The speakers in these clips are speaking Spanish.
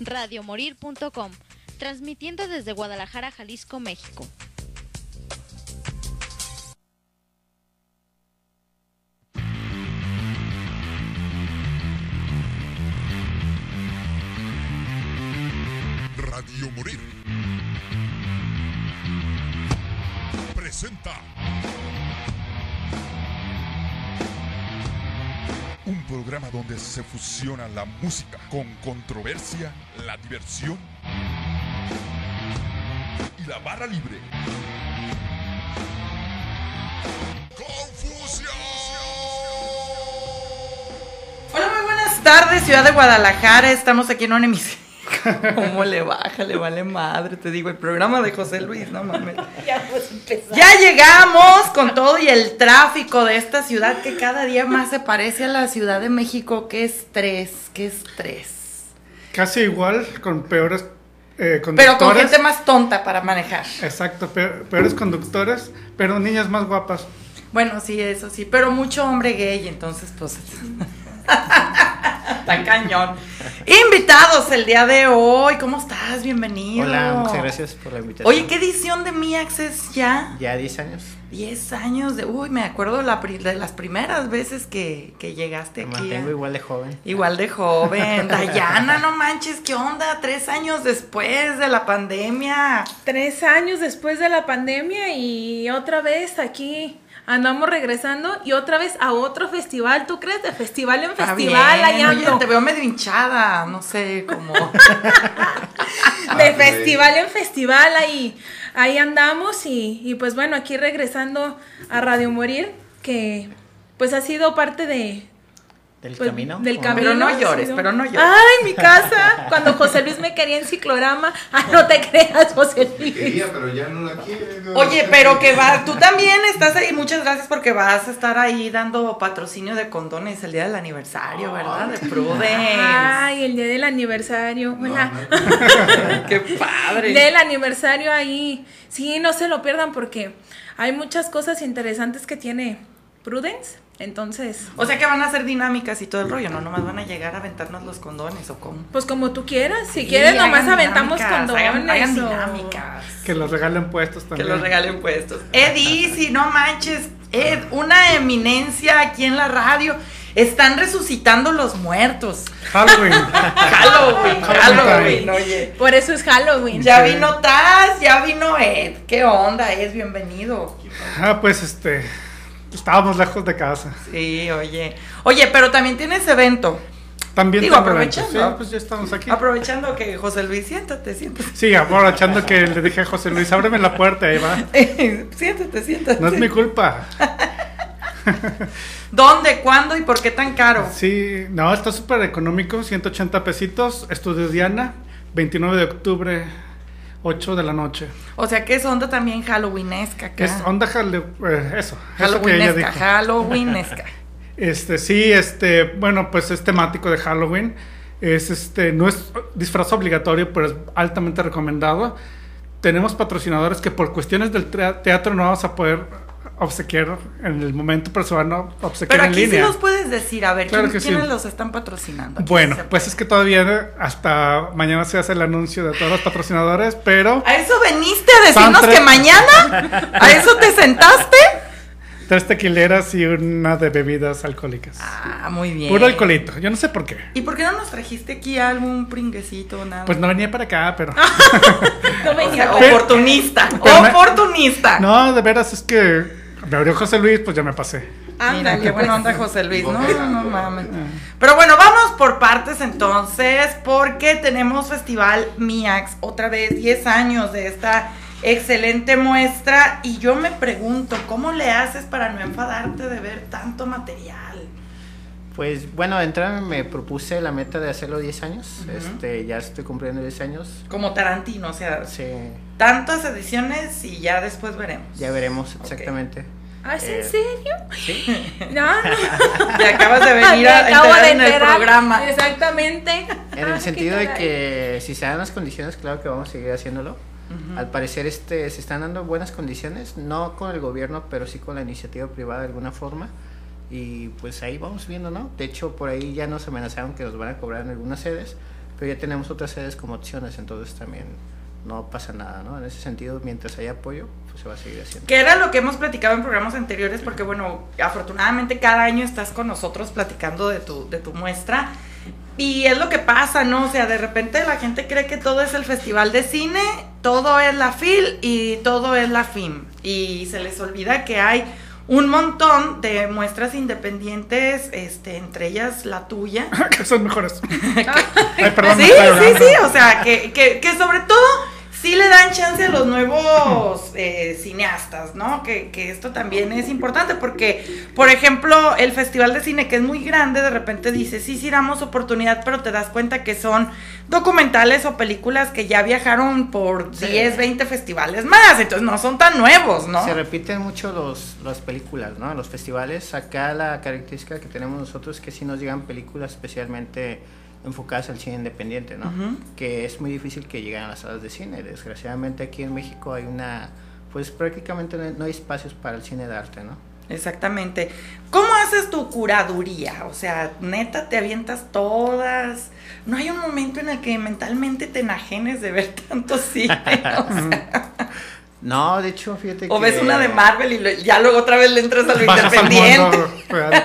radiomorir.com, transmitiendo desde Guadalajara, Jalisco, México. Programa donde se fusiona la música con controversia, la diversión y la barra libre. ¡Confusión! Hola, muy buenas tardes, ciudad de Guadalajara. Estamos aquí en una emisión. ¿Cómo le baja? Le vale madre, te digo, el programa de José Luis, no mames. Ya pues empezar. Ya llegamos con todo y el tráfico de esta ciudad que cada día más se parece a la Ciudad de México. Qué estrés, qué estrés. Casi igual, con peores eh, Pero con gente más tonta para manejar. Exacto, pe- peores conductores, pero niñas más guapas. Bueno, sí, eso sí, pero mucho hombre gay, entonces pues... Está cañón. Invitados el día de hoy, ¿cómo estás? Bienvenido. Hola, muchas gracias por la invitación. Oye, ¿qué edición de Mi Access ya? Ya 10 años. 10 años de... Uy, me acuerdo la pri- de las primeras veces que, que llegaste Me aquí. mantengo a- igual de joven. Igual de joven. Dayana, no manches, ¿qué onda? Tres años después de la pandemia. Tres años después de la pandemia y otra vez aquí andamos regresando y otra vez a otro festival. ¿Tú crees? De festival en festival, bien, oye, ando. te veo medio hinchada, no sé, como... De festival en festival, ahí, ahí andamos y, y pues bueno, aquí regresando a Radio Morir, que pues ha sido parte de... ¿Del pues, camino? Del ¿O no? camino. Pero no llores, sido- pero no llores. Ay, mi casa, cuando José Luis me quería en ciclorama. Ah, no te creas, José Luis. Quería, pero ya no la quiere. Oye, pero que va, tú también estás ahí, muchas gracias porque vas a estar ahí dando patrocinio de condones el día del aniversario, ¿verdad? De Prudence. Ay, el día del aniversario. Hola. Qué padre. Del aniversario ahí. Sí, no se lo pierdan porque hay muchas cosas interesantes que tiene Prudence. Entonces, O sea que van a hacer dinámicas y todo el rollo, no nomás van a llegar a aventarnos los condones o cómo. pues como tú quieras. Si Sí, quieres, nomás aventamos condones. hagan- hagan o- dinámicas. Que los regalen puestos Que también. los regalen puestos. Eddie, si no manches, Ed, una eminencia aquí en la radio. Están resucitando los muertos. Halloween. Halloween, Halloween, oye. Por eso es Halloween. Ya vino Taz, ya vino Ed. ¿Qué onda, Ed? Bienvenido. ah, pues este. Estábamos lejos de casa. Sí, oye. Oye, pero también tienes evento. También Digo, aprovechando. eventos. Sí, pues ya estamos aquí. Aprovechando que José Luis, siéntate, siéntate. Sí, aprovechando que le dije a José Luis, ábreme la puerta, ahí va. siéntate, siéntate. No es mi culpa. ¿Dónde, cuándo y por qué tan caro? Sí, no, está súper económico, 180 pesitos. Estudio Diana, 29 de octubre, 8 de la noche. O sea que es onda también halloweenesca acá. Es onda eh, eso, eso Halloweenesca, dijo. Halloweenesca. Este, sí, este, bueno, pues es temático de Halloween. Es este, no es disfraz obligatorio, pero es altamente recomendado. Tenemos patrocinadores que por cuestiones del teatro no vamos a poder obsequiar en el momento, pero se van a obsequiar Pero en aquí sí línea. los puedes decir, a ver, Claro ¿quién- sí. ¿quiénes los están patrocinando? Aquí Bueno, pues es que todavía hasta mañana se hace el anuncio de todos los patrocinadores, pero ¿A eso veniste a decirnos tres- que mañana? ¿A eso te sentaste? tres tequileras y una de bebidas alcohólicas. Ah, muy bien. Puro alcoholito, yo no sé por qué. ¿Y por qué no nos trajiste aquí algún pringuecito o nada? Pues no venía para acá, pero... No O venía. sea, oportunista, Pero me- oportunista. No, de veras es que me abrió José Luis, pues ya me pasé. Ándale, qué buena onda José Luis. No, no mames. Pero bueno, vamos por partes entonces, porque tenemos Festival MIAX, otra vez 10 años de esta excelente muestra. Y yo me pregunto, ¿cómo le haces para no enfadarte de ver tanto material? Pues bueno, de entrada me propuse la meta de hacerlo 10 años. este, ya estoy cumpliendo 10 años. Como Tarantino, o sea, Sí, tantas ediciones y ya después veremos. ya veremos exactamente. ¿Ah, ¿es Eh, en serio? Sí. No, no. Te acabas de venir a acabo enterar de en el programa. Exactamente. En Ah, el qué sentido de que si se dan las condiciones, claro que vamos a seguir haciéndolo. Al parecer este, se están dando buenas condiciones, no con el gobierno, pero sí con la iniciativa privada de alguna forma. Y pues ahí vamos viendo, ¿no? De hecho, por ahí ya nos amenazaron que nos van a cobrar en algunas sedes, pero ya tenemos otras sedes como opciones, entonces también no pasa nada, ¿no? En ese sentido, mientras haya apoyo, pues se va a seguir haciendo. Que era lo que hemos platicado en programas anteriores, porque bueno, afortunadamente cada año estás con nosotros platicando de tu, de tu muestra. Y es lo que pasa, ¿no? O sea, de repente la gente cree que todo es el festival de cine, todo es la FIL y todo es la FIM. Y se les olvida que hay un montón de muestras independientes, este, entre ellas la tuya. que son mejores. Ay, perdón, sí, sí, sí, o sea, que, que, que sobre todo sí le dan chance a los nuevos eh, cineastas, ¿no? Que, que esto también es importante porque, por ejemplo, el Festival de Cine, que es muy grande, de repente dice, sí, sí damos oportunidad, pero te das cuenta que son documentales o películas que ya viajaron por Sí. 10, 20 festivales más, entonces no son tan nuevos, ¿no? Se repiten mucho los, las películas, ¿no? Los festivales. Acá la característica que tenemos nosotros es que sí nos llegan películas especialmente enfocadas al cine independiente, ¿no? Que es muy difícil que lleguen a las salas de cine. Desgraciadamente aquí en México hay una... Pues prácticamente no hay- no hay espacios para el cine de arte, ¿no? Exactamente. ¿Cómo haces tu curaduría? O sea, neta, te avientas todas. No hay un momento en el que mentalmente te enajenes de ver tanto cine. O, sea, No, de hecho, fíjate o que... ves una de Marvel y lo- ya luego otra vez le entras a lo independiente.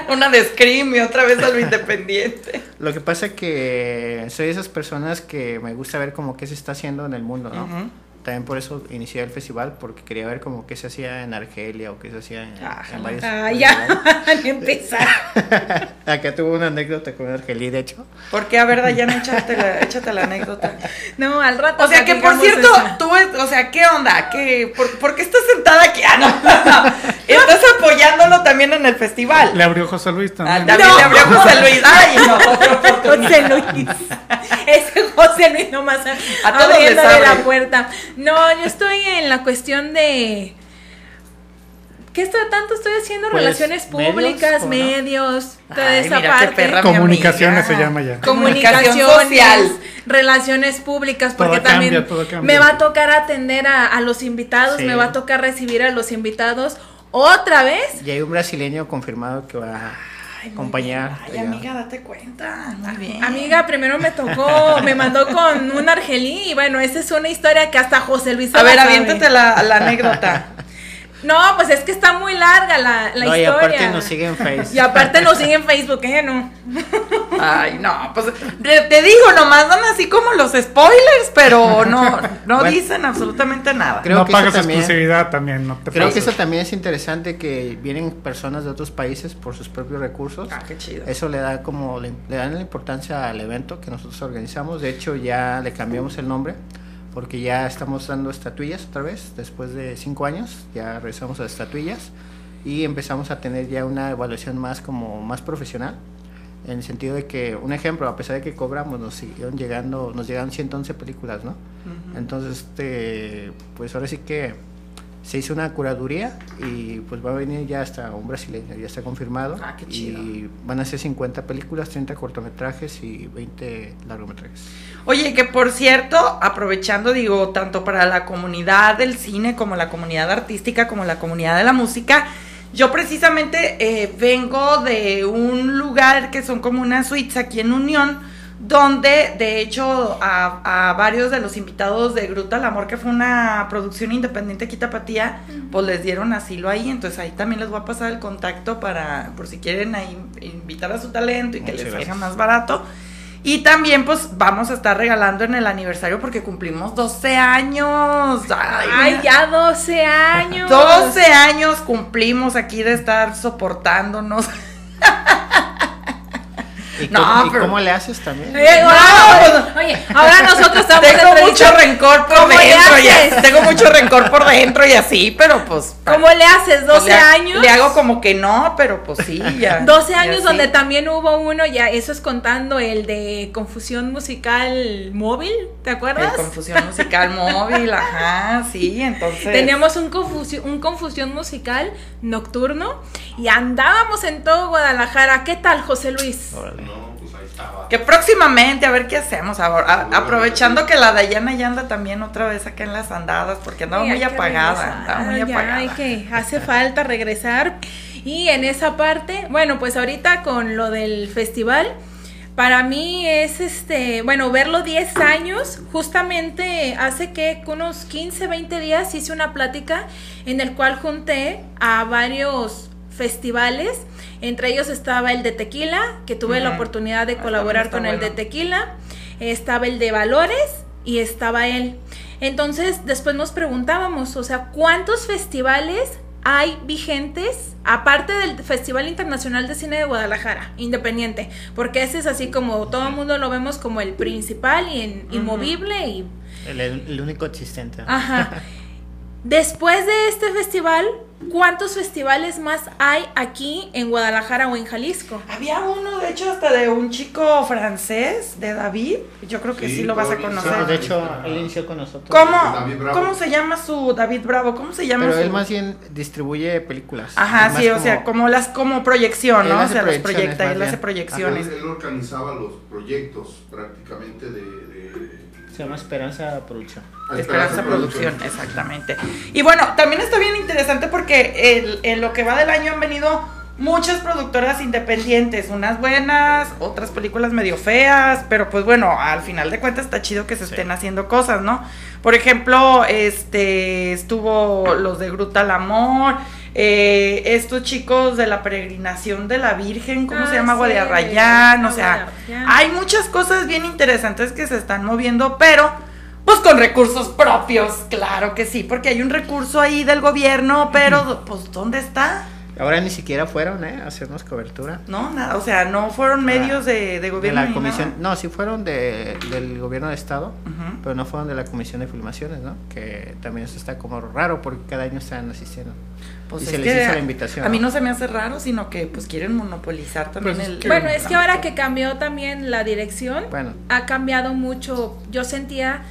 una de Scream y otra vez a lo independiente. Lo que pasa que soy de esas personas que me gusta ver como qué se está haciendo en el mundo, ¿no? También por eso inicié el festival, porque quería ver como qué se hacía en Argelia o qué se hacía en, Ah, en varios Ah, ya, ni empezar. Acá tuve una anécdota con Argelia, de hecho. Porque, a ver, Dayana, échate la, échate la anécdota. No, al rato. O sea, que por cierto, eso. tú, o sea, ¿qué onda? ¿Qué, por, por qué estás sentada aquí? Ah, no. Estás apoyándolo también en el festival. Le abrió José Luis Ah, también. No. le abrió José Luis. Ay, no. José Luis. Ese José Luis nomás A abriéndole la puerta. No, yo estoy en la cuestión de. ¿Qué estoy, tanto estoy haciendo? Pues, Relaciones públicas, medios, toda Ay, esa mira qué parte. perra, mi Comunicaciones se llama ya. Comunicación Comunicaciones, social. relaciones públicas, porque Todo también cambia, todo cambia. me va a tocar atender a, a los invitados, Sí. me va a tocar recibir a los invitados otra vez. Y hay un brasileño confirmado que va a acompañar. Ay, allá. amiga, date cuenta. Muy bien. Amiga, primero me tocó, me mandó con un argelí y bueno, esa es una historia que hasta José Luis A ver, aviéntate la, la anécdota. No, pues es que está muy larga la, la no, y historia. aparte nos sigue en Facebook. Y aparte nos sigue en Facebook, ¿eh? No. Ay, no, pues te digo, nomás dan así como los spoilers, pero no, no Bueno. dicen absolutamente nada. Creo no que eso pagas también- exclusividad también, no te Creo que eso también es interesante que vienen personas de otros países por sus propios recursos. Ah, qué chido. Eso le da como le, le dan la importancia al evento que nosotros organizamos. De hecho, ya le cambiamos el nombre porque ya estamos dando estatuillas otra vez. Después de cinco años, ya regresamos a estatuillas y empezamos a tener ya una evaluación más como más profesional. En el sentido de que, un ejemplo, a pesar de que cobramos, nos siguieron llegando, nos llegaron 111 películas, ¿no? Entonces, este, pues ahora sí que se hizo una curaduría y pues va a venir ya hasta un brasileño, ya está confirmado. Ah, qué chido. Y van a ser 50 películas, 30 cortometrajes y 20 largometrajes. Oye, que por cierto, aprovechando, digo, tanto para la comunidad del cine como la comunidad artística como la comunidad de la música, yo precisamente eh, vengo de un lugar que son como unas suites aquí en Unión, donde de hecho a, a varios de los invitados de Gruta al Amor, que fue una producción independiente aquí Tapatía, pues les dieron asilo ahí, entonces ahí también les voy a pasar el contacto para, por si quieren ahí invitar a su talento y que les salga gracias. más barato. Y también pues vamos a estar regalando en el aniversario porque cumplimos 12 años. Ay, Ay, ya 12 años. 12 años cumplimos aquí de estar soportándonos. ¿Y, No, cómo, y pero- cómo le haces también? Eh, No, ahora- pues- oye, ahora nosotros estamos Tengo mucho rencor por ¿Cómo le dentro y haces? así, tengo mucho rencor por dentro y así, pero pues ¿Cómo le haces? pues, 12 le, años. Le hago como que no, pero pues sí, ya. 12 ya años sí. donde también hubo uno, ya eso es contando el de confusión musical móvil, ¿te acuerdas? El confusión musical móvil, ajá, sí, entonces. Teníamos un, confusi- un confusión musical nocturno y andábamos en todo Guadalajara. ¿Qué tal, José Luis? Órale. Que próximamente, a ver qué hacemos ahora. A- aprovechando que la Dayana ya anda también otra vez acá en las andadas, porque andaba Sí, muy apagada. Andaba muy ya, apagada. hay que, hace falta regresar. Y en esa parte, bueno, pues ahorita con lo del festival, Para mí es este, bueno, verlo 10 años, justamente hace que unos 15, 20 días hice una plática en el cual junté a varios festivales, entre ellos estaba el de tequila, que tuve la oportunidad de Ah, colaborar con el de tequila, estaba el de valores y estaba él. Entonces, después nos preguntábamos, o sea, ¿cuántos festivales hay vigentes aparte del Festival Internacional de Cine de Guadalajara, independiente? Porque ese es así como todo el mundo lo vemos como el principal y en- inmovible y El, el único existente. Ajá. Después de este festival, ¿cuántos festivales más hay aquí en Guadalajara o en Jalisco? Había uno, de hecho, hasta de un chico francés, de David. Yo creo que sí, Sí, lo vas a Sí, conocer. de hecho, él inició con nosotros. ¿Cómo. ¿Cómo se llama su David Bravo? ¿Cómo se llama Pero su...? él más bien distribuye películas. Ajá, sí, o sea, como las como proyección, Él ¿no? O sea, las proyecta, él hace proyecciones. Él, él organizaba los proyectos prácticamente de, de- Se llama Esperanza Producción. Esperanza Producción, exactamente. Y bueno, también está bien interesante porque el- en lo que va del año han venido muchas productoras independientes, unas buenas, otras películas medio feas, pero pues bueno, al final de cuentas está chido que se estén haciendo cosas, ¿no? Por ejemplo, este estuvo los de Gruta al Amor, eh, estos chicos de la peregrinación de la Virgen, ¿cómo Ah, se llama? sí, Guadiarrayán, o sea, de hay muchas cosas bien interesantes que se están moviendo, pero pues con recursos propios, claro que sí, porque hay un recurso ahí del gobierno, pero pues ¿dónde está? Ahora ni siquiera fueron, ¿eh? A hacernos cobertura. No, nada, o sea, no fueron medios de, de De gobierno. la ni comisión, nada. no, sí fueron de, del gobierno de estado, pero no fueron de la comisión de filmaciones, ¿no? Que también eso está como raro porque cada año están asistiendo. Pues y es se les que hizo a- la invitación. A mí ¿no? se me hace raro, sino que pues quieren monopolizar también Pues es el... que- Bueno, es que ahora que cambió también la dirección, Bueno. ha cambiado mucho. Yo sentía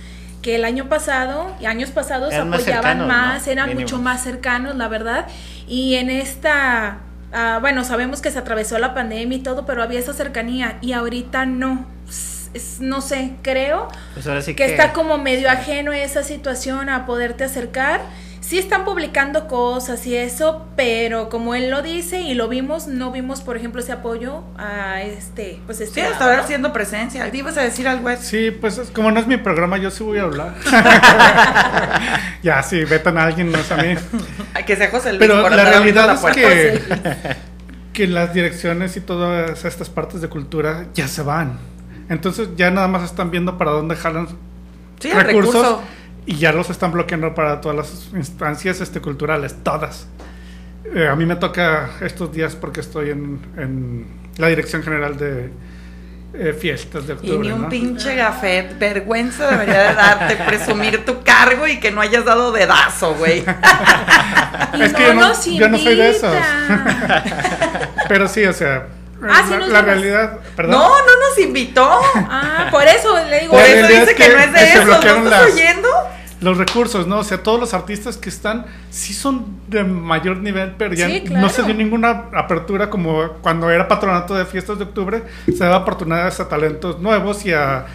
que el año pasado y años pasados Eran más apoyaban más, eran Mínimo. mucho más cercanos, la verdad. Y en esta, ah, bueno, sabemos que se atravesó la pandemia y todo, pero había esa cercanía y ahorita no. Es- es- no sé, creo Pues ahora sí que que, está como medio ajeno a esa situación a poderte acercar. Sí están publicando cosas y eso, pero como él lo dice y lo vimos, no vimos, por ejemplo, ese apoyo a este, pues este. Sí, hasta haciendo presencia. ¿Ibas a decir algo? Ed? Sí, pues es- como no es mi programa, yo sí voy a hablar. ya, sí, vetan a alguien, no es a mí. Que sea José Luis. Pero por la realidad la es que, que las direcciones y todas estas partes de cultura ya se van. Entonces ya nada más están viendo para dónde jalan Sí, el recursos recurso. Y ya los están bloqueando para todas las instancias este, culturales, todas. Eh, a mí me toca estos días porque estoy en, en la dirección general de eh, fiestas de Y octubre. ni un ¿no? pinche gafet. Vergüenza debería de darte presumir tu cargo y que no hayas dado dedazo, güey. Y Es no que yo no- yo no soy de esos. Pero sí, o sea, Ah, sí la, nos la llevas. realidad, perdón. No, no nos invitó. Ah, por eso le digo. Por eso dice que, que no es de eso. ¿No estás oyendo? Los recursos, ¿no? O sea, todos los artistas que están sí son de mayor nivel, pero ya Sí, no se dio ninguna apertura como cuando era patronato de fiestas de octubre, se daba oportunidades a talentos nuevos y a,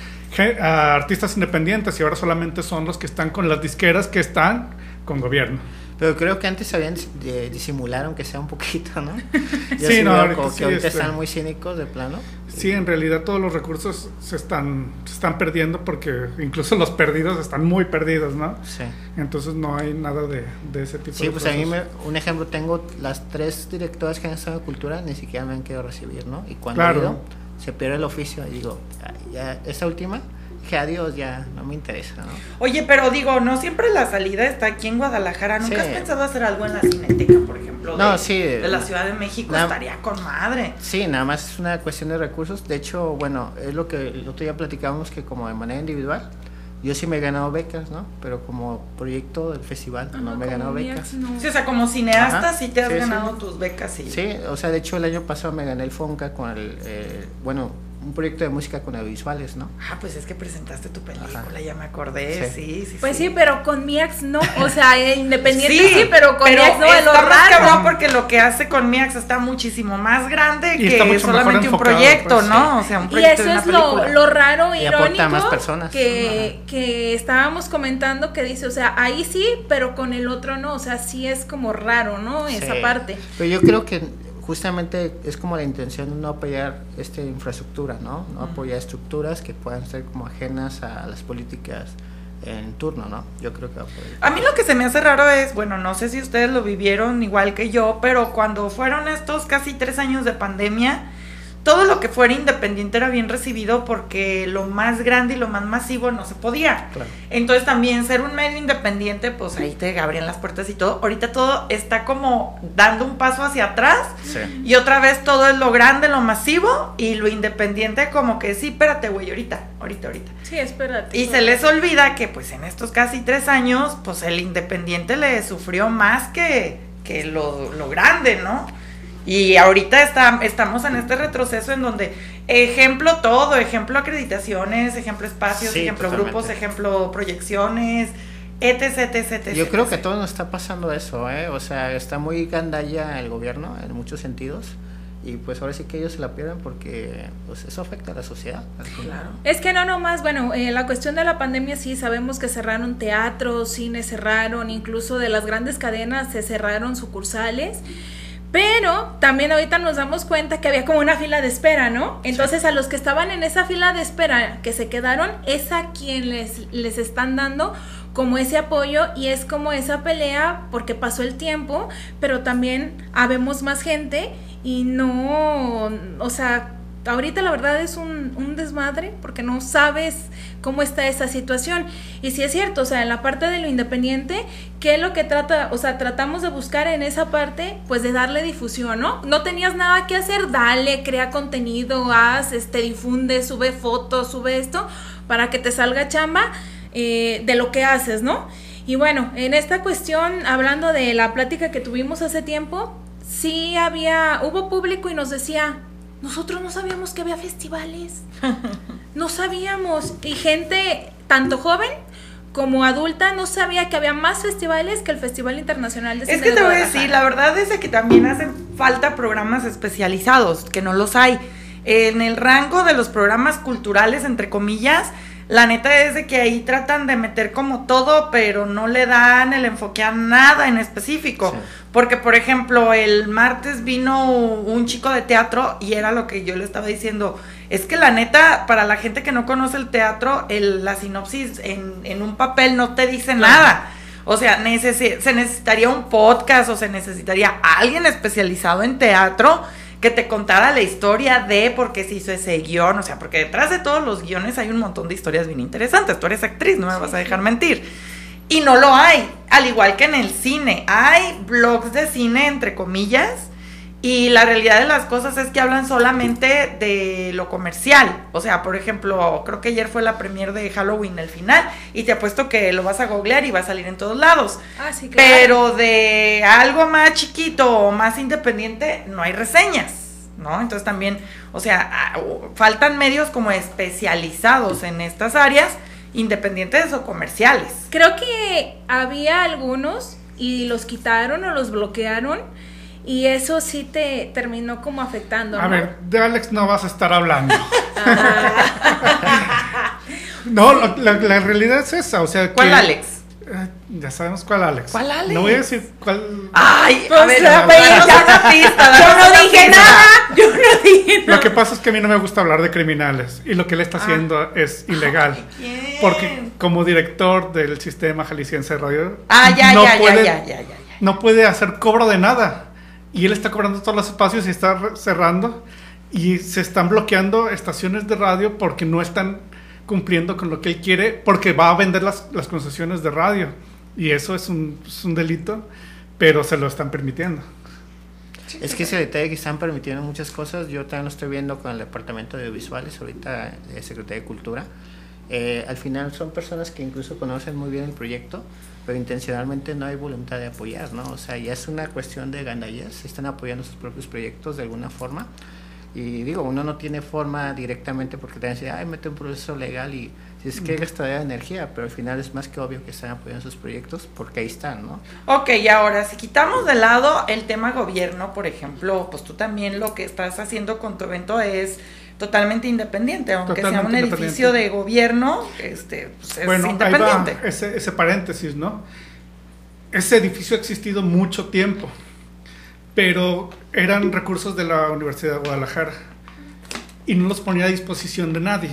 a artistas independientes y ahora solamente son los que están con las disqueras que están con gobierno. Pero creo que antes sabían dis- de disimular, aunque sea un poquito, ¿no? Yo Sí, sí no, ahorita sí, que ahorita este- están muy cínicos de plano. Sí, en realidad todos los recursos se están, se están perdiendo porque incluso los perdidos están muy perdidos, ¿no? Sí. Entonces no hay nada de, de ese tipo Sí, de pues a mí cosas. me, un ejemplo, tengo las tres directoras que han estado en cultura, ni siquiera me han querido recibir, ¿no? Y cuando Claro. he ido, se pierde el oficio y digo, "Ay, ya, esta última, que adiós, ya no me interesa, ¿no? Oye, pero digo, no siempre la salida está aquí en Guadalajara. ¿Nunca Sí. has pensado hacer algo en la Cineteca, por ejemplo? No, de, sí. De la Ciudad de México Na- estaría con madre. Sí, nada más es una cuestión de recursos. De hecho, bueno, es lo que el otro día platicábamos que como de manera individual, yo sí me he ganado becas, ¿no? Pero como proyecto del festival no Ajá, me he ganado becas. No. Sí, o sea, como cineasta Ajá. sí te has Sí, sí. ganado tus becas y... Sí, o sea, de hecho el año pasado me gané el FONCA con el, eh, bueno, un proyecto de música con audiovisuales, ¿no? Ah, pues es que presentaste tu película, Ajá. ya me acordé. Sí, Sí. sí, Pues sí, pero con mi ex no. O sea, eh, independiente Sí, sí, pero con mi ex no es lo raro. cabrón porque lo que hace con Miax está muchísimo más grande Y que solamente un proyecto, pues, ¿no? sí. O sea, un Y proyecto eso de una es lo, película. lo raro, Y aporta irónico, a más personas. Que, que estábamos comentando que dice, o sea, ahí sí, pero con el otro no, o sea, sí es como raro, ¿no? Esa Sí. parte. Pero yo creo que justamente es como la intención de no apoyar esta infraestructura, ¿no? No apoyar estructuras que puedan ser como ajenas a las políticas en turno, ¿no? Yo creo que va por ahí. A mí lo que se me hace raro es, bueno, no sé si ustedes lo vivieron igual que yo, pero cuando fueron estos casi tres años de pandemia, todo lo que fuera independiente era bien recibido porque lo más grande y lo más masivo no se podía. Claro. Entonces también ser un medio independiente, pues ahí te abrían las puertas y todo. Ahorita todo está como dando un paso hacia atrás Sí. y otra vez todo es lo grande, lo masivo y lo independiente como que sí, espérate, güey, ahorita, ahorita, ahorita. Sí, espérate. Y se les olvida que pues en estos casi tres años, pues el independiente le sufrió más que, que lo, lo grande, ¿no? Y ahorita está, estamos en este retroceso en donde ejemplo todo, ejemplo acreditaciones, ejemplo espacios, Sí, ejemplo totalmente. grupos, ejemplo proyecciones, etc, etc, etc. Yo creo que todos nos está pasando eso, ¿eh? O sea, está muy gandalla el gobierno en muchos sentidos. Y pues ahora sí que ellos se la pierden porque pues eso afecta a la sociedad. Claro. Es que no nomás, bueno, eh, la cuestión de la pandemia sí sabemos que cerraron teatros, cines cerraron, incluso de las grandes cadenas se cerraron sucursales. Pero también ahorita nos damos cuenta que había como una fila de espera, ¿no? Entonces a los que estaban en esa fila de espera que se quedaron, es a quien les, les están dando como ese apoyo y es como esa pelea porque pasó el tiempo, pero también habemos más gente y no, o sea, ahorita la verdad es un, desmadre porque no sabes cómo está esa situación. Y si es cierto, o sea, en la parte de lo independiente, ¿qué es lo que trata? O sea, tratamos de buscar en esa parte, pues de darle difusión, ¿no? No tenías nada que hacer, dale, crea contenido, haz, este, difunde, sube fotos, sube esto, para que te salga chamba eh, de lo que haces, ¿no? Y bueno, en esta cuestión, hablando de la plática que tuvimos hace tiempo, sí había, hubo público y nos decía, nosotros no sabíamos que había festivales. No sabíamos. Y gente, tanto joven como adulta, no sabía que había más festivales que el Festival Internacional de Cine Es que de te voy a decir, la verdad es de que también hacen falta programas especializados, que no los hay. En el rango de los programas culturales, entre comillas, la neta es de que ahí tratan de meter como todo, pero no le dan el enfoque a nada en específico. Sí. Porque, por ejemplo, el martes vino un chico de teatro y era lo que yo le estaba diciendo. Es que la neta, para la gente que no conoce el teatro, el, la sinopsis en, en un papel no te dice nada. O sea, se necesitaría un podcast o se necesitaría alguien especializado en teatro que te contara la historia de por qué se hizo ese guion. O sea, porque detrás de todos los guiones hay un montón de historias bien interesantes. Tú eres actriz, no me vas a dejar mentir. Y no lo hay, al igual que en el cine. Hay blogs de cine, entre comillas, y la realidad de las cosas es que hablan solamente de lo comercial. O sea, por ejemplo, creo que ayer fue la premier de Halloween, el final, y te apuesto que lo vas a googlear y va a salir en todos lados. Ah, sí, claro. Pero de algo más chiquito o más independiente, no hay reseñas, ¿no? Entonces también, o sea, faltan medios como especializados en estas áreas, independientes o comerciales. Creo que había algunos y los quitaron o los bloquearon y eso sí te terminó como afectando. A ¿no? ver, de Alex no vas a estar hablando. no, la, la- la realidad es esa, o sea, ¿Cuál que- Alex? Eh, ya sabemos cuál Alex. ¿Cuál Alex? No voy a decir cuál. Ay, Pues, a ver, la danos pena. una pista, Yo no una dije pista. nada, yo no dije Lo que pasa es que a mí no me gusta hablar de criminales y lo que él está haciendo es ilegal. Ay, ¿quién? Porque como director del sistema jalisciense de radio, Ah, ya, no ya, ya, puede- ya, ya, ya, ya. no puede hacer cobro de nada. Y él está cobrando todos los espacios y está cerrando. Y se están bloqueando estaciones de radio porque no están cumpliendo con lo que él quiere, porque va a vender las, las concesiones de radio. Y eso es un, es un delito, pero se lo están permitiendo. Es que ese detalle que están permitiendo muchas cosas, yo también lo estoy viendo con el departamento de audiovisuales, ahorita de Secretaría de Cultura. Eh, al final son personas que incluso conocen muy bien el proyecto, pero intencionalmente no hay voluntad de apoyar, ¿no? O sea, ya es una cuestión de gandallas, están apoyando sus propios proyectos de alguna forma. Y digo, uno no tiene forma directamente porque te dice, ay, mete un proceso legal y si es que gastaría de energía, pero al final es más que obvio que están apoyando sus proyectos porque ahí están, ¿no? Ok, y ahora, si quitamos de lado el tema gobierno, por ejemplo, pues tú también lo que estás haciendo con tu evento es totalmente independiente, aunque sea un edificio de gobierno, este, pues es bueno, ahí independiente. va ese, ese paréntesis, ¿no? Ese edificio ha existido mucho tiempo, pero eran recursos de la Universidad de Guadalajara y no los ponía a disposición de nadie.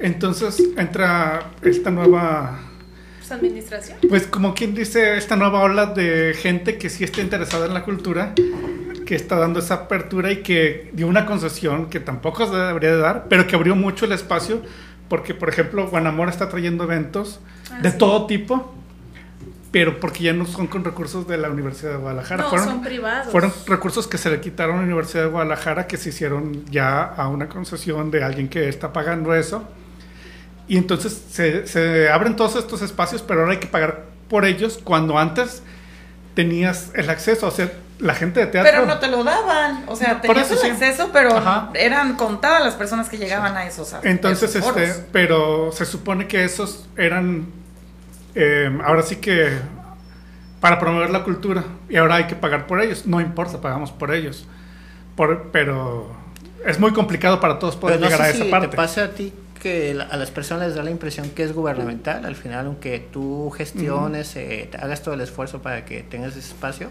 Entonces entra esta nueva, administración. pues como quien dice, esta nueva ola de gente que sí está interesada en la cultura, que está dando esa apertura y que dio una concesión que tampoco se debería de dar, pero que abrió mucho el espacio, porque por ejemplo Guanamora está trayendo eventos Ah, de sí. todo tipo, pero porque ya no son con recursos de la Universidad de Guadalajara. No, fueron, son privados. fueron recursos que se le quitaron a la Universidad de Guadalajara, que se hicieron ya a una concesión de alguien que está pagando eso. Y entonces se, se abren todos estos espacios, pero ahora hay que pagar por ellos cuando antes tenías el acceso. O sea, la gente de teatro. Pero no te lo daban. O sea, tenías el sí. acceso, pero Ajá. eran contadas las personas que llegaban a esos. a Entonces, esos este, foros. pero se supone que esos eran, eh, ahora sí que para promover la cultura y ahora hay que pagar por ellos. No importa, pagamos por ellos. Por- pero es muy complicado para todos poder Pero no llegar sé a esa si parte. te pasa a ti que la- a las personas les da la impresión que es gubernamental. Al final, aunque tú gestiones, eh, te hagas todo el esfuerzo para que tengas ese espacio,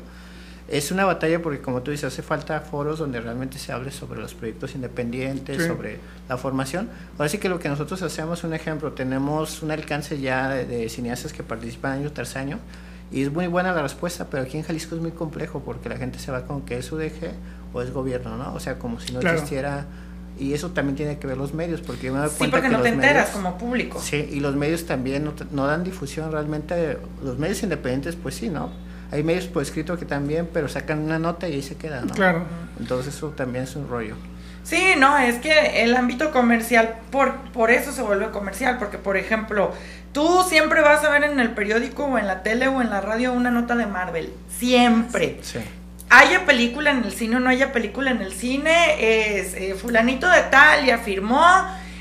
es una batalla porque, como tú dices, hace falta foros donde realmente se hable sobre los proyectos independientes, Sí. sobre la formación. Ahora sí que lo que nosotros hacemos, un ejemplo, tenemos un alcance ya de, de cineastas que participan año tras año. Y es muy buena la respuesta, pero aquí en Jalisco es muy complejo porque la gente se va con que es UDG o es gobierno, ¿no? O sea, como si no Claro. existiera y eso también tiene que ver los medios, porque yo me doy Sí, cuenta porque que no te los enteras medios- como público. Sí, y los medios también no, te- no dan difusión realmente. Los medios independientes, pues sí, ¿no? Hay medios por escrito que también, pero sacan una nota y ahí se queda, ¿no? Claro. Entonces eso también es un rollo. Sí, no, es que el ámbito comercial, por, por eso se vuelve comercial, porque por ejemplo, tú siempre vas a ver en el periódico o en la tele o en la radio una nota de Marvel, siempre. Sí. Haya película en el cine o no haya película en el cine, es eh, fulanito de tal ya firmó,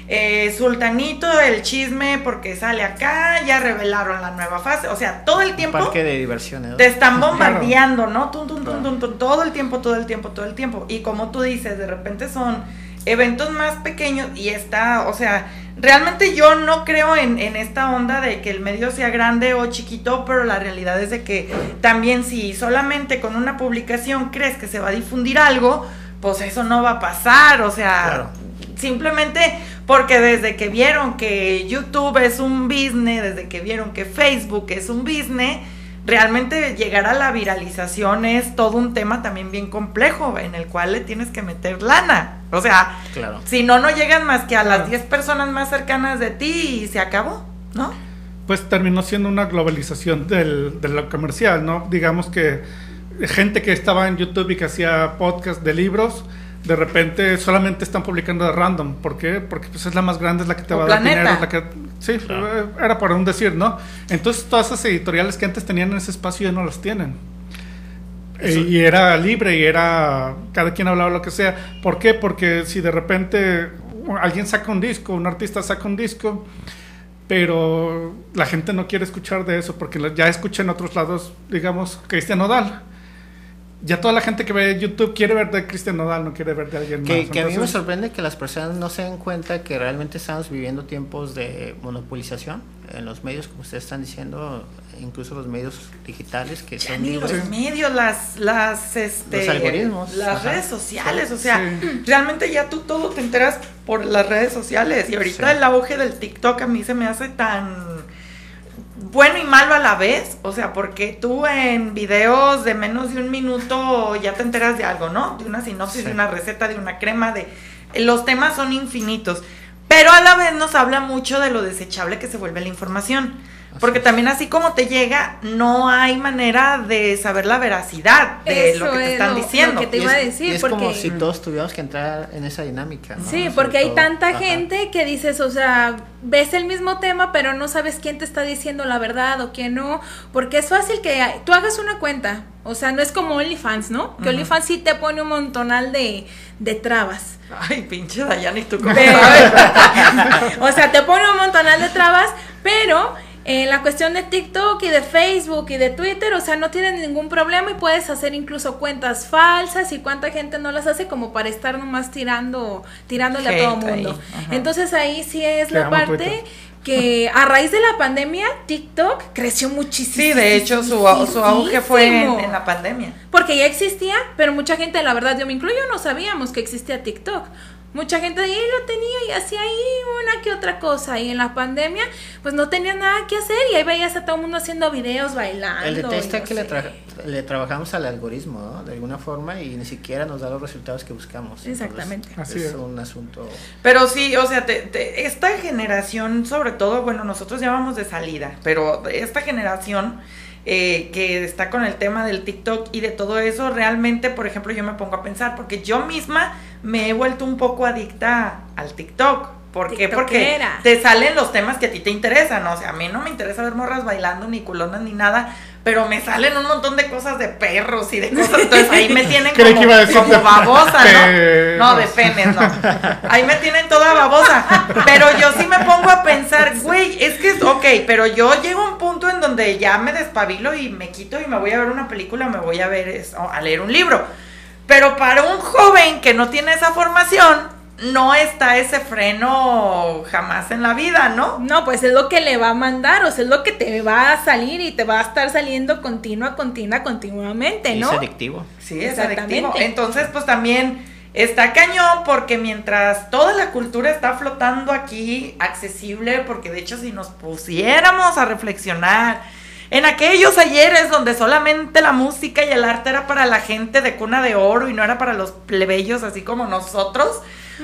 eh, sultanito del chisme porque sale acá, ya revelaron la nueva fase, o sea, todo el tiempo parque de diversiones. ¿no? te están bombardeando, ¿no? Tum, tum, tum, tum, todo el tiempo, todo el tiempo, todo el tiempo. Y como tú dices, de repente son eventos más pequeños y está, o sea, realmente yo no creo en, en esta onda de que el medio sea grande o chiquito, pero la realidad es de que también si solamente con una publicación crees que se va a difundir algo, pues eso no va a pasar, o sea, Claro. Simplemente porque desde que vieron que YouTube es un business, desde que vieron que Facebook es un business, realmente llegar a la viralización es todo un tema también bien complejo en el cual le tienes que meter lana. O sea, Claro. si no, no llegan más que a las Claro. 10 personas más cercanas de ti y se acabó, ¿no? Pues terminó siendo una globalización del, de lo comercial, ¿no? Digamos que gente que estaba en YouTube y que hacía podcast de libros, de repente solamente están publicando de random. ¿Por qué? Porque pues es la más grande, es la que te O va a dar dinero. es la que, sí, eh, era por un decir, ¿no? Entonces todas esas editoriales que antes tenían ese espacio ya no las tienen. Eso- Y era libre y era cada quien hablaba lo que sea. ¿Por qué? Porque si de repente alguien saca un disco, un artista saca un disco, pero la gente no quiere escuchar de eso porque ya escucha en otros lados, digamos, Cristian Nodal. Ya toda la gente que ve YouTube quiere ver de Cristian Nodal, no quiere ver de alguien más. Que, a mí me sorprende que las personas no se den cuenta que realmente estamos viviendo tiempos de monopolización en los medios, como ustedes están diciendo, incluso los medios digitales que Ya son ni los medios, las, las, este, Los algoritmos. las Ajá. redes sociales, o sea, Sí. realmente ya tú todo te enteras por las redes sociales y ahorita Sí. el auge del TikTok a mí se me hace tan bueno y malo a la vez, o sea, porque tú en videos de menos de un minuto ya te enteras de algo, ¿no? De una sinopsis, Sí. de una receta, de una crema, de los temas son infinitos, pero a la vez nos habla mucho de lo desechable que se vuelve la información. Porque también así como te llega, no hay manera de saber la veracidad de Eso lo que te es están lo- diciendo. lo que te iba a es- decir, y es porque- como si todos tuviéramos que entrar en esa dinámica. ¿no? Sí, Sobre porque hay todo. tanta Ajá. gente que dices, o sea, ves el mismo tema, pero no sabes quién te está diciendo la verdad o quién no, porque es fácil que tú hagas una cuenta, o sea, no es como OnlyFans, ¿no? Que. OnlyFans sí te pone un montonal de, de trabas. Ay, pinche Dayana, ¿y tú cómo Pero- o sea, te pone un montonal de trabas, pero en la cuestión de TikTok y de Facebook y de Twitter, o sea, no tienen ningún problema y puedes hacer incluso cuentas falsas y cuánta gente no las hace como para estar nomás tirando, tirándole a todo ahí, mundo. Entonces ahí sí es Te la parte Twitter. que a raíz de la pandemia TikTok creció muchísimo. Sí, de hecho su, su auge fue en, en la pandemia. Porque ya existía, pero mucha gente, la verdad, yo me incluyo, no sabíamos que existía TikTok. Mucha gente ahí lo tenía y hacía ahí una que otra cosa. Y en la pandemia, pues no tenía nada que hacer. Y ahí veías a todo el mundo haciendo videos, bailando. El detalle está no que le, tra- le trabajamos al algoritmo, ¿no? De alguna forma y ni siquiera nos da los resultados que buscamos. Entonces, Exactamente. Así es es. un asunto. Pero sí, o sea, te- te- esta generación, sobre todo, bueno, nosotros ya vamos de salida, pero esta generación eh, que está con el tema del TikTok y de todo eso, realmente, por ejemplo, yo me pongo a pensar, porque yo misma me he vuelto un poco adicta al TikTok. ¿Por qué? Porque te salen los temas que a ti te interesan, o sea, a mí no me interesa ver morras bailando, ni culonas, ni nada, pero me salen un montón de cosas de perros y de cosas, entonces ahí me tienen como, que iba a decir como de- babosa, ¿no? No, de penes, no. Ahí me tienen toda babosa. Pero yo sí me pongo a pensar, güey, es que, ok, pero yo llego a un punto en donde ya me despabilo y me quito y me voy a ver una película, me voy a ver, es- o a leer un libro. Pero para un joven que no tiene esa formación, no está ese freno jamás en la vida, ¿no? No, pues es lo que le va a mandar, o sea, es lo que te va a salir y te va a estar saliendo continua, continua, continuamente, ¿no? Es adictivo. Sí, es Exactamente. adictivo. Entonces, pues también está cañón porque mientras toda la cultura está flotando aquí, accesible, porque de hecho si nos pusiéramos a reflexionar en aquellos ayeres donde solamente la música y el arte era para la gente de cuna de oro y no era para los plebeyos así como nosotros,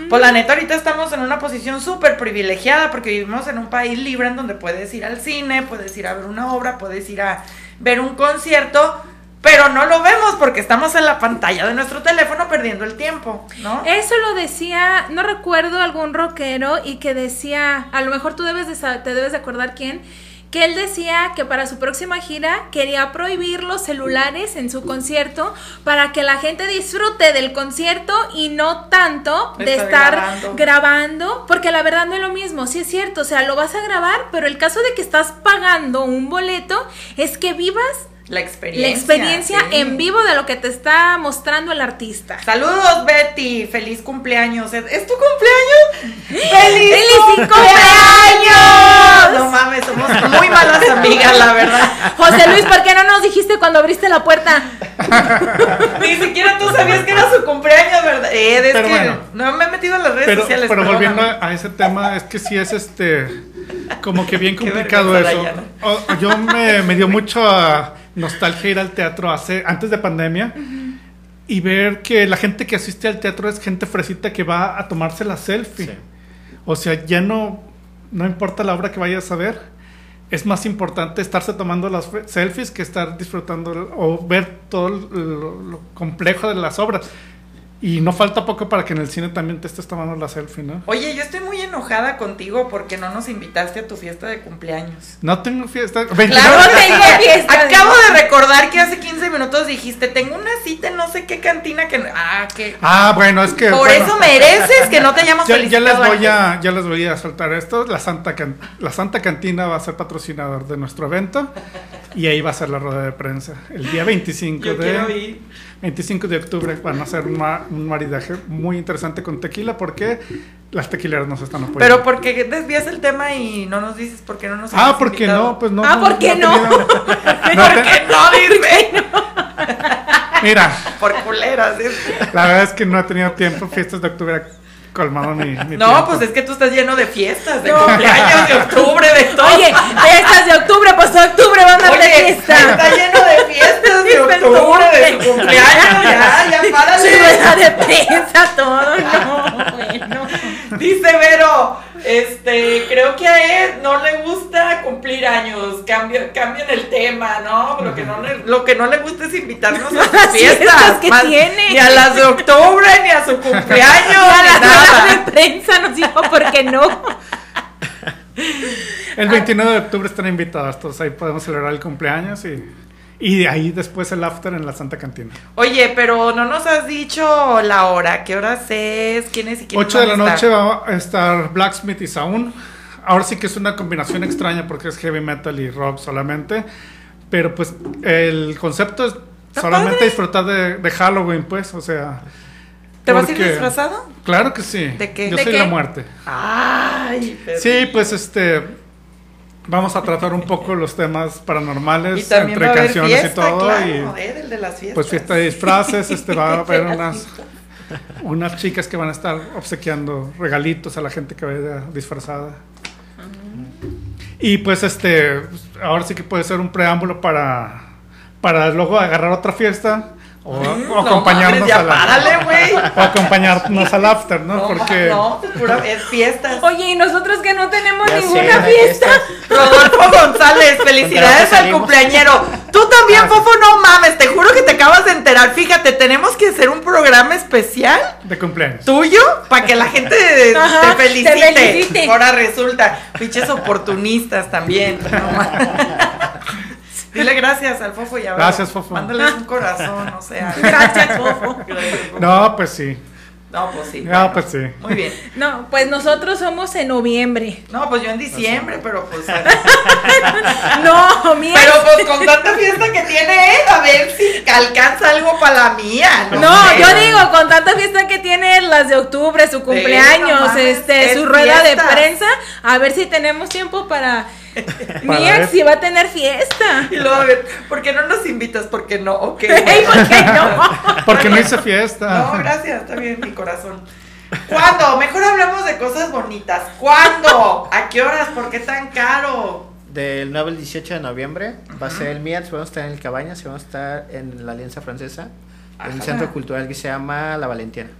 pues la neta ahorita estamos en una posición súper privilegiada porque vivimos en un país libre en donde puedes ir al cine, puedes ir a ver una obra, puedes ir a ver un concierto, pero no lo vemos porque estamos en la pantalla de nuestro teléfono perdiendo el tiempo, ¿no? Eso lo decía, no recuerdo algún rockero y que decía, a lo mejor tú debes de te debes de acordar quién, que él decía que para su próxima gira quería prohibir los celulares en su concierto para que la gente disfrute del concierto y no tanto de Estar estar grabando. grabando, porque la verdad no es lo mismo, sí es cierto, o sea, lo vas a grabar, pero el caso de que estás pagando un boleto es que vivas La experiencia. la experiencia sí. en vivo de lo que te está mostrando el artista. Saludos, Betty. Feliz cumpleaños. ¿Es, es tu cumpleaños? ¡Feliz, ¡Feliz cumpleaños! No mames, somos muy malas amigas, la verdad. José Luis, ¿por qué no nos dijiste cuando abriste la puerta? Ni siquiera tú sabías que era su cumpleaños, ¿verdad? Eh, es Pero que bueno. no me he metido en las redes Pero, sociales. pero volviendo perdóname. a, a ese tema, es que sí es este como que bien complicado eso. Dayana. O- yo me, me dio mucho a nostalgia ir al teatro hace, antes de pandemia y ver que la gente que asiste al teatro es gente fresita que va a tomarse la selfie. Sí. O sea, ya no, no importa la obra que vayas a ver. Es más importante estarse tomando las selfies que estar disfrutando o ver todo lo, lo complejo de las obras. Y no falta poco para que en el cine también te estés tomando la selfie, ¿no? Oye, yo estoy muy enojada contigo porque no nos invitaste a tu fiesta de cumpleaños. No tengo fiesta. Claro, 29 que tengo fiesta Acabo de recordar que hace 15 minutos dijiste, tengo una cita en no sé qué cantina que... Ah, que... Ah, bueno, es que. Por bueno, eso mereces que no te hayamos ya, ya les voy antes. a, ya les voy a soltar esto. La Santa, Can- la Santa Cantina va a ser patrocinador de nuestro evento y ahí va a ser la rueda de prensa. El día 25 Yo quiero de, ir. 25 de octubre van a hacer un, ma- un maridaje muy interesante con tequila porque las tequileras nos están apoyando. Pero porque desvías el tema y no nos dices por qué no nos ah, porque invitado? no, pues no. Ah, ¿por qué no? no ¿Por qué no, dice? Mira, Por culeras. ¿sí? la verdad es que no he tenido tiempo. Fiestas de octubre colmado mi, mi No, tiempo. pues es que tú estás lleno de fiestas, de cumpleaños, de octubre, de todo. Oye, fiestas de octubre, pues octubre van a Oye, fiesta. está lleno de fiestas de octubre, de cumpleaños, ya, ya, Sí, párale. rueda de prensa, todo, no, bueno. Dice Vero, este, creo que a él no le gusta cumplir años, cambio, cambien el tema, ¿no? Lo que no le, lo que no le gusta es invitarnos a sus Las fiestas, fiestas que más- tiene. ni a las de octubre, ni a su cumpleaños, A ni la rueda nada. de prensa nos dijo por qué no. El 29 de octubre están invitados, todos ahí podemos celebrar el cumpleaños y, y ahí después el after en la Santa Cantina. Oye, pero no nos has dicho la hora, qué horas es, quiénes y quiénes 8 de la noche va a estar Blacksmith y Saúl. Ahora sí que es una combinación extraña porque es heavy metal y rock solamente. Pero pues el concepto es solamente padre. disfrutar de, de Halloween, pues, o sea... ¿Te vas a ir disfrazado? Claro que sí. ¿De qué? Yo ¿De soy qué? la muerte. Ay, pero- Sí, pues este... Vamos a tratar un poco los temas paranormales entre canciones fiesta, y todo. claro, y joder, el de las fiestas. pues fiesta de disfraces, este va a haber unas, unas chicas que van a estar obsequiando regalitos a la gente que vaya disfrazada. Y pues este, ahora sí que puede ser un preámbulo para, para luego agarrar otra fiesta o, o Mm, No acompañarnos mames, ya a la, párale, güey. o acompañarnos al after, ¿no? No, Porque no, es pura, es fiestas. Oye, y nosotros que no tenemos Ya ninguna una fiesta. Rodolfo González, felicidades al cumpleañero. Tú también, Fofo, no mames, te juro que te acabas de enterar. Fíjate, tenemos que hacer un programa especial de cumpleaños. tuyo para que la gente Ajá, te felicite. te felicite. Ahora resulta, pinches oportunistas también. No mames. Dile gracias al Fofo y a Gracias, Fofo. Mándales un corazón, o sea. Gracias, Fofo. Gracias, Fofo. No, pues sí. No, pues sí. No, bueno, pues sí. Muy bien. No, pues nosotros somos en noviembre. No, pues yo en diciembre, pero pues. No, mira. Pero pues con tanta fiesta que tiene él, a ver si alcanza algo para la mía. No, sé. yo digo, con tanta fiesta que tiene las de octubre, su cumpleaños, no mames, este, es su rueda fiesta. de prensa, a ver si tenemos tiempo para mi si va a tener fiesta. Y luego a ver, ¿por qué no nos invitas? Porque no, ok. ¿por qué no? Porque no hice fiesta. No, gracias, está bien mi corazón. ¿Cuándo? Mejor hablamos de cosas bonitas. ¿Cuándo? ¿A qué horas? ¿Por qué tan caro? Del 9 al 18 de noviembre va a ser el MIATS, vamos a estar en el Cabañas y vamos a estar en la Alianza Francesa, en un centro cultural que se llama La Valentiana.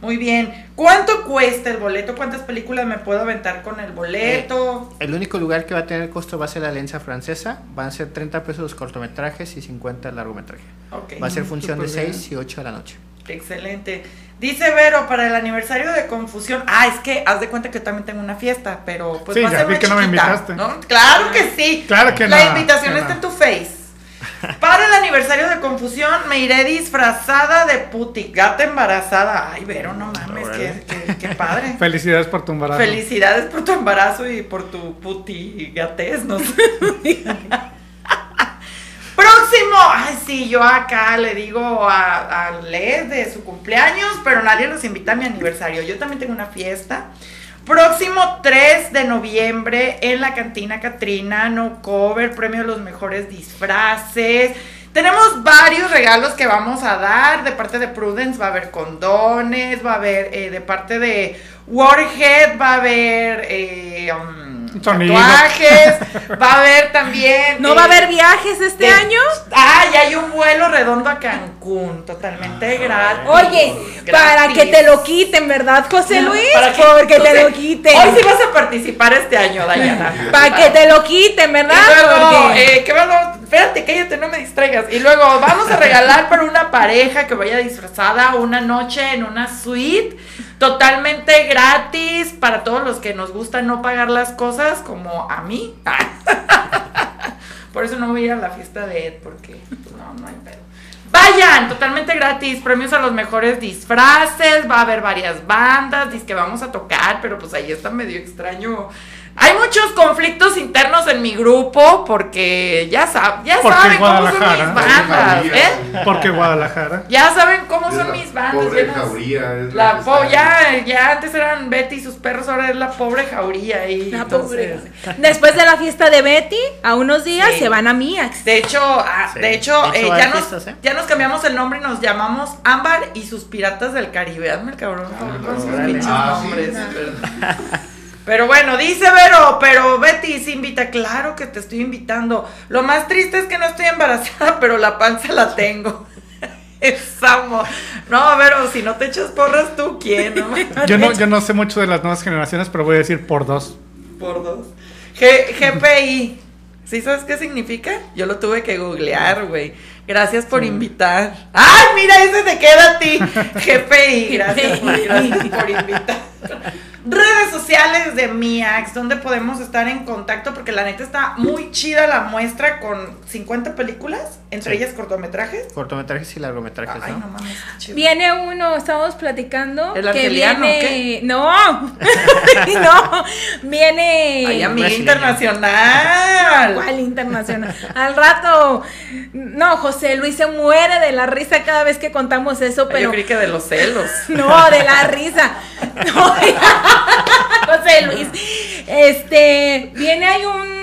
Muy bien. ¿Cuánto cuesta el boleto? ¿Cuántas películas me puedo aventar con el boleto? El único lugar que va a tener costo va a ser la Alianza Francesa, van a ser 30 pesos los cortometrajes y 50 el largometraje. Ok. Va a ser función de bien. 6 y 8 de la noche. Excelente. Dice Vero, para el aniversario de Confusión. Ah, es que haz de cuenta que yo también tengo una fiesta, pero pues Sí, va a ya ser vi más que no me invitaste. ¿no? Claro que sí. Claro que La no, invitación que está no. en tu face. Para el aniversario de Confusión me iré disfrazada de puti, gata embarazada. Ay, Vero, no mames, qué, qué- qué padre. Felicidades por tu embarazo. Felicidades por tu embarazo y por tu puti gatez, no sé. Próximo, ay sí, yo acá le digo a, a Les de su cumpleaños, pero nadie los invita a mi aniversario. Yo también tengo una fiesta. Próximo 3 de noviembre en la cantina Catrina, no cover, premio a los mejores disfraces. Tenemos varios regalos que vamos a dar. De parte de Prudence va a haber condones, va a haber eh, de parte de Warhead, va a haber eh, um. Tatuajes, va a haber también. ¿No eh, va a haber viajes este de- año? Ah, y hay un vuelo redondo a Cancún, totalmente gratis. Oye, para que te lo quiten, ¿verdad, José Luis? Para que- Porque te lo quiten. Hoy sí vas a participar este año, Dayana. Para que te lo quiten, Y ¿verdad? luego, Porque- eh, ¿qué vamos? Espérate, cállate, no me distraigas. Y luego vamos a regalar para una pareja que vaya disfrazada una noche en una suite totalmente gratis para todos los que nos gusta no pagar las cosas, como a mí. Por eso no voy a ir a la fiesta de Ed, porque pues, no, no hay pedo. Vayan, totalmente gratis, premios a los mejores disfraces, va a haber varias bandas, dice que vamos a tocar, pero pues ahí está medio extraño. Hay muchos conflictos internos en mi grupo porque ya, sab ya Porque saben cómo son mis bandas, ¿eh? Porque Guadalajara. Ya saben cómo Es son la mis bandas. Pobre llenas- jauría. Es La po ya, ya antes eran Betty y sus perros, ahora es la pobre jauría y La entonces- pobre. Después de la fiesta de Betty, a unos días Sí. se van a Miax. De hecho, ah, Sí. de hecho, De hecho, eh, hay ya, nos, fiestas, ¿eh? ya nos cambiamos el nombre y nos llamamos Ámbar y sus piratas del Caribe. Hazme el cabrón por favor, con sus pinches Ah, sí. Pero bueno, dice Vero, pero Betty se invita, claro que te estoy invitando. Lo más triste es que no estoy embarazada, pero la panza la tengo. Estamos. No, Vero, si no te echas porras tú, ¿quién? No? Yo no, yo no sé mucho de las nuevas generaciones, pero voy a decir por dos. Por dos. G- GPI. ¿Sí sabes qué significa? Yo lo tuve que googlear, güey. Gracias por invitar. ¡Ay, mira, ese te queda a ti! GPI, gracias, gracias por invitar. Redes sociales de Miax, donde podemos estar en contacto, porque la neta está muy chida la muestra con 50 películas, entre Sí. ellas cortometrajes. Cortometrajes y largometrajes, Ay, no ¿no? mames, qué chido. Viene uno, estábamos platicando. ¿El que viene. No, no, viene. Ay, amiga internacional. ¿Cuál internacional? Al rato. No, José Luis se muere de la risa cada vez que contamos eso, Yo pero. creí que de los celos. No, de la risa. No, José Luis. Este, viene hay un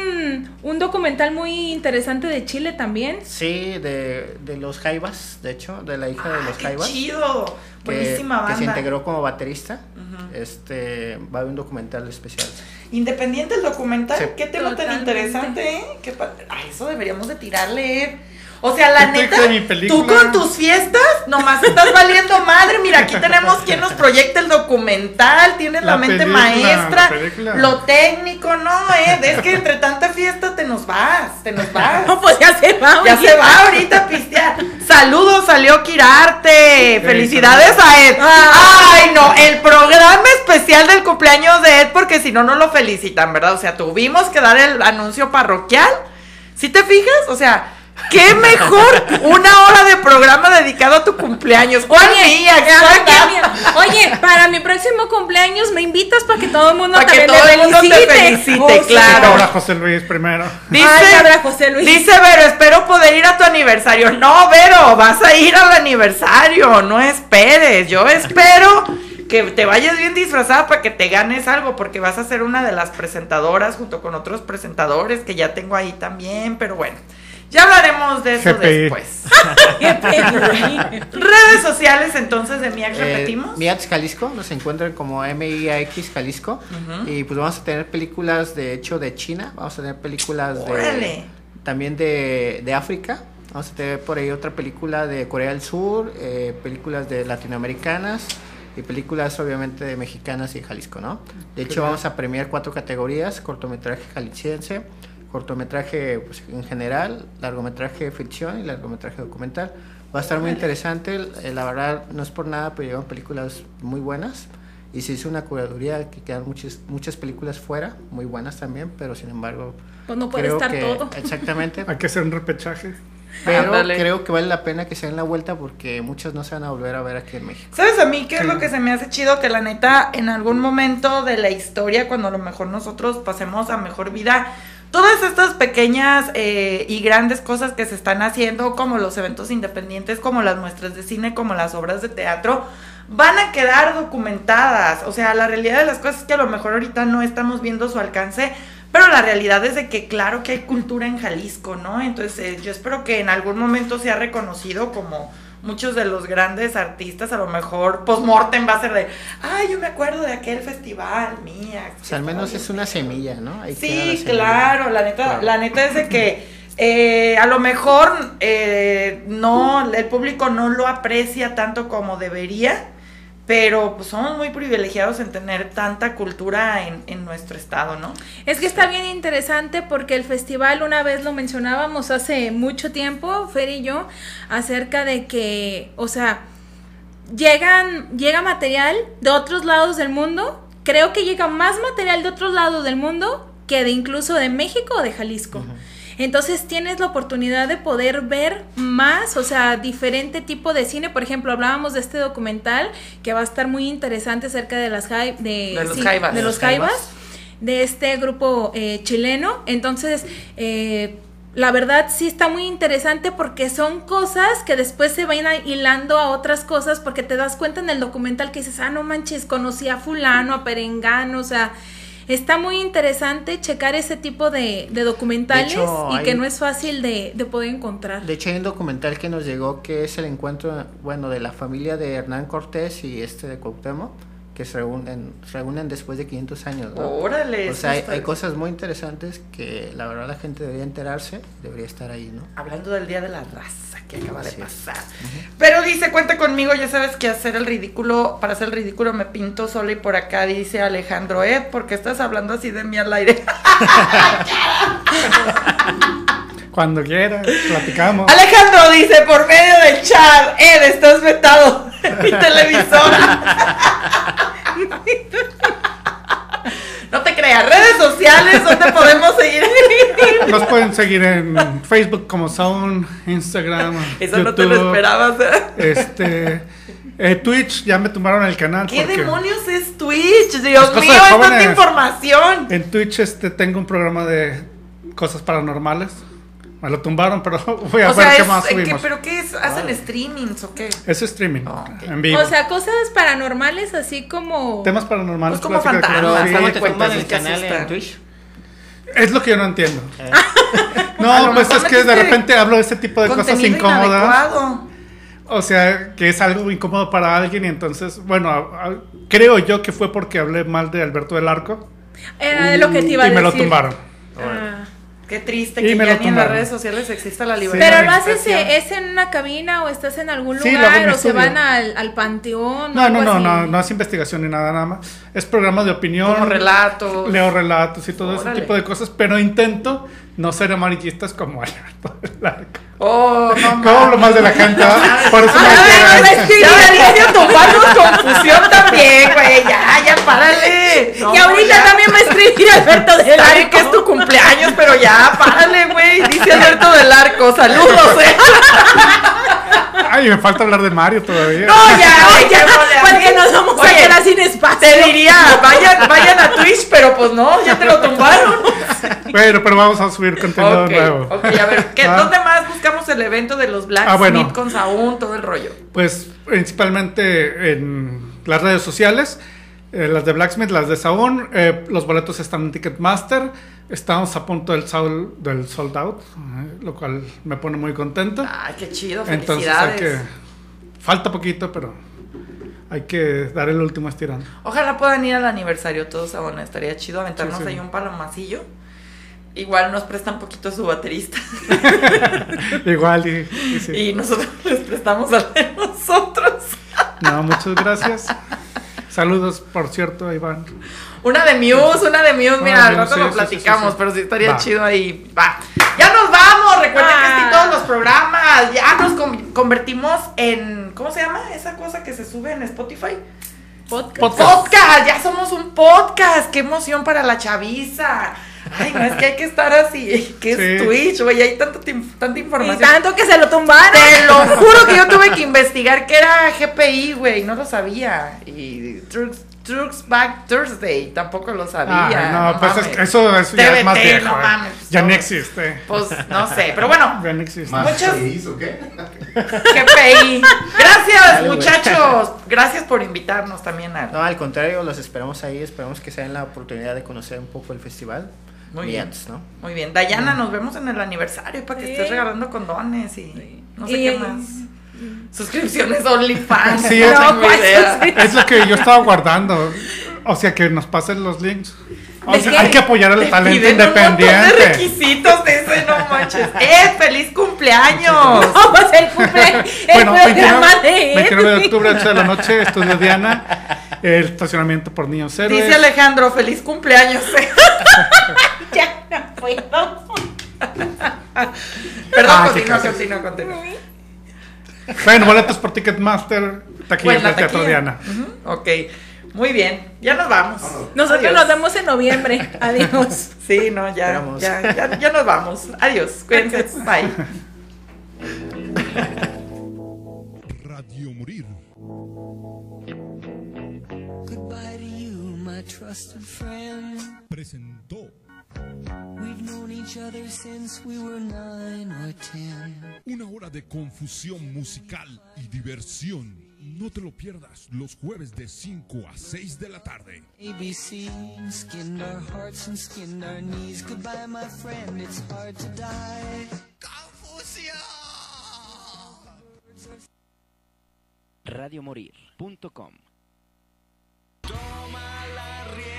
un documental muy interesante de Chile también. Sí, de, de los Jaivas, de hecho, de la hija de Ah, los qué Jaivas. chido. que, Buenísima que se banda. integró como baterista. Este va a haber un documental especial. Independiente el documental, Sí. qué tema tan Totalmente. interesante, ¿eh? Qué Ay, eso deberíamos de tirarle. O sea, la ¿Qué te neta, tú con tus fiestas nomás estás valiendo madre. Mira, aquí tenemos quien nos proyecta el documental, tienes la, La mente película, maestra, la lo técnico, no, eh. Es que entre tanta fiesta te nos vas, te nos vas. No, pues ya se va. Ya se va ahorita pistear. Saludos, salió Kirarte. Felicidades a Ed. Ay, no, el programa especial del cumpleaños de Ed, porque si no, no lo felicitan, ¿verdad? O sea, tuvimos que dar el anuncio parroquial. ¿Sí te fijas? O sea, qué mejor una hora de programa dedicado a tu cumpleaños. ¿Cuál mía? Qué bien. Oye, para mi próximo cumpleaños me invitas para que todo el mundo Para que todo el mundo te felicite. Oh, claro. Ahora José Luis primero. Dice, Ay, José Luis. dice Vero, espero poder ir a tu aniversario. No, Vero, vas a ir al aniversario, no esperes. Yo espero que te vayas bien disfrazada para que te ganes algo, porque vas a ser una de las presentadoras junto con otros presentadores que ya tengo ahí también, pero bueno. Ya hablaremos de eso GPI. después. Redes sociales entonces de Miax, Eh, repetimos. Miats Jalisco, nos encuentran como MIAX Jalisco. Y pues vamos a tener películas de hecho de China, vamos a tener películas de también de, de África. Vamos a tener por ahí otra película de Corea del Sur, eh, películas de latinoamericanas y películas obviamente de mexicanas y de Jalisco, ¿no? De hecho vamos a premiar cuatro categorías, cortometraje jalisciense, cortometraje pues, en general, largometraje ficción y largometraje documental. Va a estar muy interesante, eh, la verdad no es por nada, pero llevan películas muy buenas y se hizo una curaduría que quedan muchas, muchas películas fuera, muy buenas también, pero sin embargo... Pues no puede creo estar que- todo. Exactamente, Hay que hacer un repechaje. pero Ándale. creo que vale la pena que se den la vuelta porque muchos no se van a volver a ver aquí en México. ¿Sabes a mí qué es lo que se me hace chido? Que la neta, en algún momento de la historia, cuando a lo mejor nosotros pasemos a mejor vida, todas estas pequeñas eh, y grandes cosas que se están haciendo, como los eventos independientes, como las muestras de cine, como las obras de teatro, van a quedar documentadas. O sea, la realidad de las cosas es que a lo mejor ahorita no estamos viendo su alcance. Pero la realidad es de que claro que hay cultura en Jalisco, ¿no? Entonces eh, yo espero que en algún momento sea reconocido como muchos de los grandes artistas, a lo mejor post-mortem va a ser de, ay, yo me acuerdo de aquel festival, mía. O sea, al menos es una semilla, ¿no? Ahí la Sí, semilla. claro, la neta, Claro. la neta es de que eh, a lo mejor eh, no, el público no lo aprecia tanto como debería, pero pues somos muy privilegiados en tener tanta cultura en, en nuestro estado, ¿no? Es que está bien interesante porque el festival, una vez lo mencionábamos hace mucho tiempo, Fer y yo, acerca de que, o sea, llegan, llega material de otros lados del mundo. Creo que llega más material de otros lados del mundo que de incluso de México o de Jalisco. Entonces tienes la oportunidad de poder ver más, o sea, diferente tipo de cine. Por ejemplo, hablábamos de este documental que va a estar muy interesante acerca de las de, De los sí, jaivas. de los este grupo eh, chileno. Entonces, eh, la verdad sí está muy interesante porque son cosas que después se van hilando a otras cosas porque te das cuenta en el documental que dices, ah, no manches, conocí a fulano, a perengano, o sea... Está muy interesante checar ese tipo de, de documentales De hecho, y hay- que no es fácil de, de poder encontrar. De hecho, hay un documental que nos llegó que es el encuentro, bueno, de la familia de Hernán Cortés y este de Cuauhtémoc, que se reúnen, se reúnen después de 500 años, ¿no? Órale. O sea, hay, cosas muy interesantes que la verdad la gente debería enterarse, debería estar ahí, ¿no? Hablando del Día de la Raza que acaba de pasar. Pero dice, cuenta conmigo, ya sabes que hacer el ridículo, para hacer el ridículo me pinto sola y por acá dice Alejandro Ed, porque estás hablando así de mí al aire. Cuando quieras, platicamos. Alejandro dice por medio del chat, Ed, estás vetado en mi televisora. No te creas, redes sociales, ¿dónde podemos seguir? Nos pueden seguir en Facebook como Sound, Instagram, Eso no te lo esperabas. ¿eh? Este, eh, Twitch, ya me tumbaron el canal. ¿Qué porque demonios es Twitch? Dios cosas mío, es tanta información. En Twitch este, tengo un programa de cosas paranormales. Me lo tumbaron, pero voy a O ver sea, qué es- más ¿en qué- subimos. ¿pero qué es? ¿Hacen streamings o qué? Es streaming, Ah, ok. en vivo. O sea, cosas paranormales así como... Temas paranormales. Pues como de fantasmas, ¿cómo te tumban el canal en Twitch? Es lo que yo no entiendo. Eh, No, pues es que de repente hablo de ese tipo de cosas incómodas. inadecuado. O sea, que es algo incómodo para alguien y entonces, bueno, a- a- creo yo que fue porque hablé mal de Alberto del Arco Era lo que te iba a y me decir. lo tumbaron. Ah. Qué triste Y que me ya ni en las redes sociales exista la libertad. Pero lo haces, eh, ¿es en una cabina o estás en algún Sí, en lugar o se van al, al panteón? o No, no, no, así? no, no es investigación ni nada, nada más. Es programa de opinión. Como relatos. Leo relatos y todo Órale. ese tipo de cosas, pero intento no ser amarillistas como Alberto del Arco. Oh, no ¿Cómo hablo más de la gente? ah? Por eso me no. Ya, ya, párale. No, y ahorita ya. también me escribí Alberto del Arco. que es tu cumpleaños, pero ya, párale, güey. Dice Alberto del Arco. Saludos, eh. Ay, me falta hablar de Mario todavía. No, ya, güey, ya, Porque nos vamos a Oye, quedar sin espacio. Te diría, vayan, vayan a Twitch, pero pues no, ya te lo tumbaron. Bueno, pero vamos a subir contenido Ok, nuevo. ok, a ver, ¿qué, Ah. ¿dónde más buscamos el evento de los Blacksmith Ah, bueno. con Saúl, todo el rollo? Pues principalmente en las redes sociales, eh, las de Blacksmith, las de Saúl, eh, los boletos están en Ticketmaster, estamos a punto del, del sold out, eh, lo cual me pone muy contento. Ay, qué chido, Entonces hay felicidades. que... Falta poquito, pero hay que dar el último estirón. Ojalá puedan ir al aniversario todos, Sabona. Estaría chido aventarnos Sí, sí. ahí un palomacillo. Igual nos prestan poquito su baterista. Igual y, y sí. Y nosotros les prestamos de nosotros. No, muchas gracias. Saludos, por cierto, a Iván. Una de Muse, una de Muse. Mira, Ah, al rato sí, lo sí, sí, platicamos, sí. pero sí estaría Va. chido ahí. Va. Ya nos vamos. Recuerden que Ah. así todos los programas. Ya nos con- convertimos en. ¿Cómo se llama esa cosa que se sube en Spotify? Podcast. Podcast. Podcast, ya somos un podcast. Qué emoción para la chaviza. Ay, no, es que hay que estar así. ¿Qué es Sí. Twitch, güey? Hay tanta Y información. tanto que se lo tumbaron. Te lo juro que yo tuve que investigar que era GPI, güey. No lo sabía. Y Trucks, Trucks Back Thursday tampoco lo sabía. Ah, no, pues es eso, eso ya es más viejo. no eh. mames, ya no. no existe. Pues no sé, pero bueno, Ya no existe. ¿Más Muchas- o qué? GPI. Gracias, Dale, muchachos. Gracias por invitarnos también a. No, al contrario, los esperamos ahí, esperamos que se den la oportunidad de conocer un poco el festival. Muy bien. antes, ¿no? Muy bien. Dayana, nos vemos en el aniversario para que Sí. estés regalando condones y no sé Y- qué más. Suscripciones OnlyFans. Sí, no es- pues, idea. sí. Es lo que yo estaba guardando. O sea, que nos pasen los links. O ¿De sea, hay que apoyar al talento montón de independiente. requisitos de ese, no manches. ¡Eh! ¡Feliz cumpleaños! No, pues el, cumple, el Bueno, programa 29, de 29 de octubre, 8 de la noche, Estudio Diana. El estacionamiento por niños héroes. Dice Alejandro, feliz cumpleaños. Ya no puedo. Perdón, Ah, continúa, continúa, continúa. Bueno, boletos por Ticketmaster. Taquilla del Teatro. Diana. Ujú, Ok, muy bien. Ya nos vamos. Nosotros Adiós. nos vemos en noviembre. Adiós. Sí, no, ya, ya, ya, ya nos vamos. Adiós, cuídense. Bye. Radio Morir. Goodbye to you, my trusted friend. Presentó We've known each other since we were nine or ten. una hora de confusión musical y diversión. No te lo pierdas los jueves de 5 a 6 de la tarde. ABC skinned our hearts and skinned our knees. Goodbye, my friend, it's hard to die. radiomorir.com que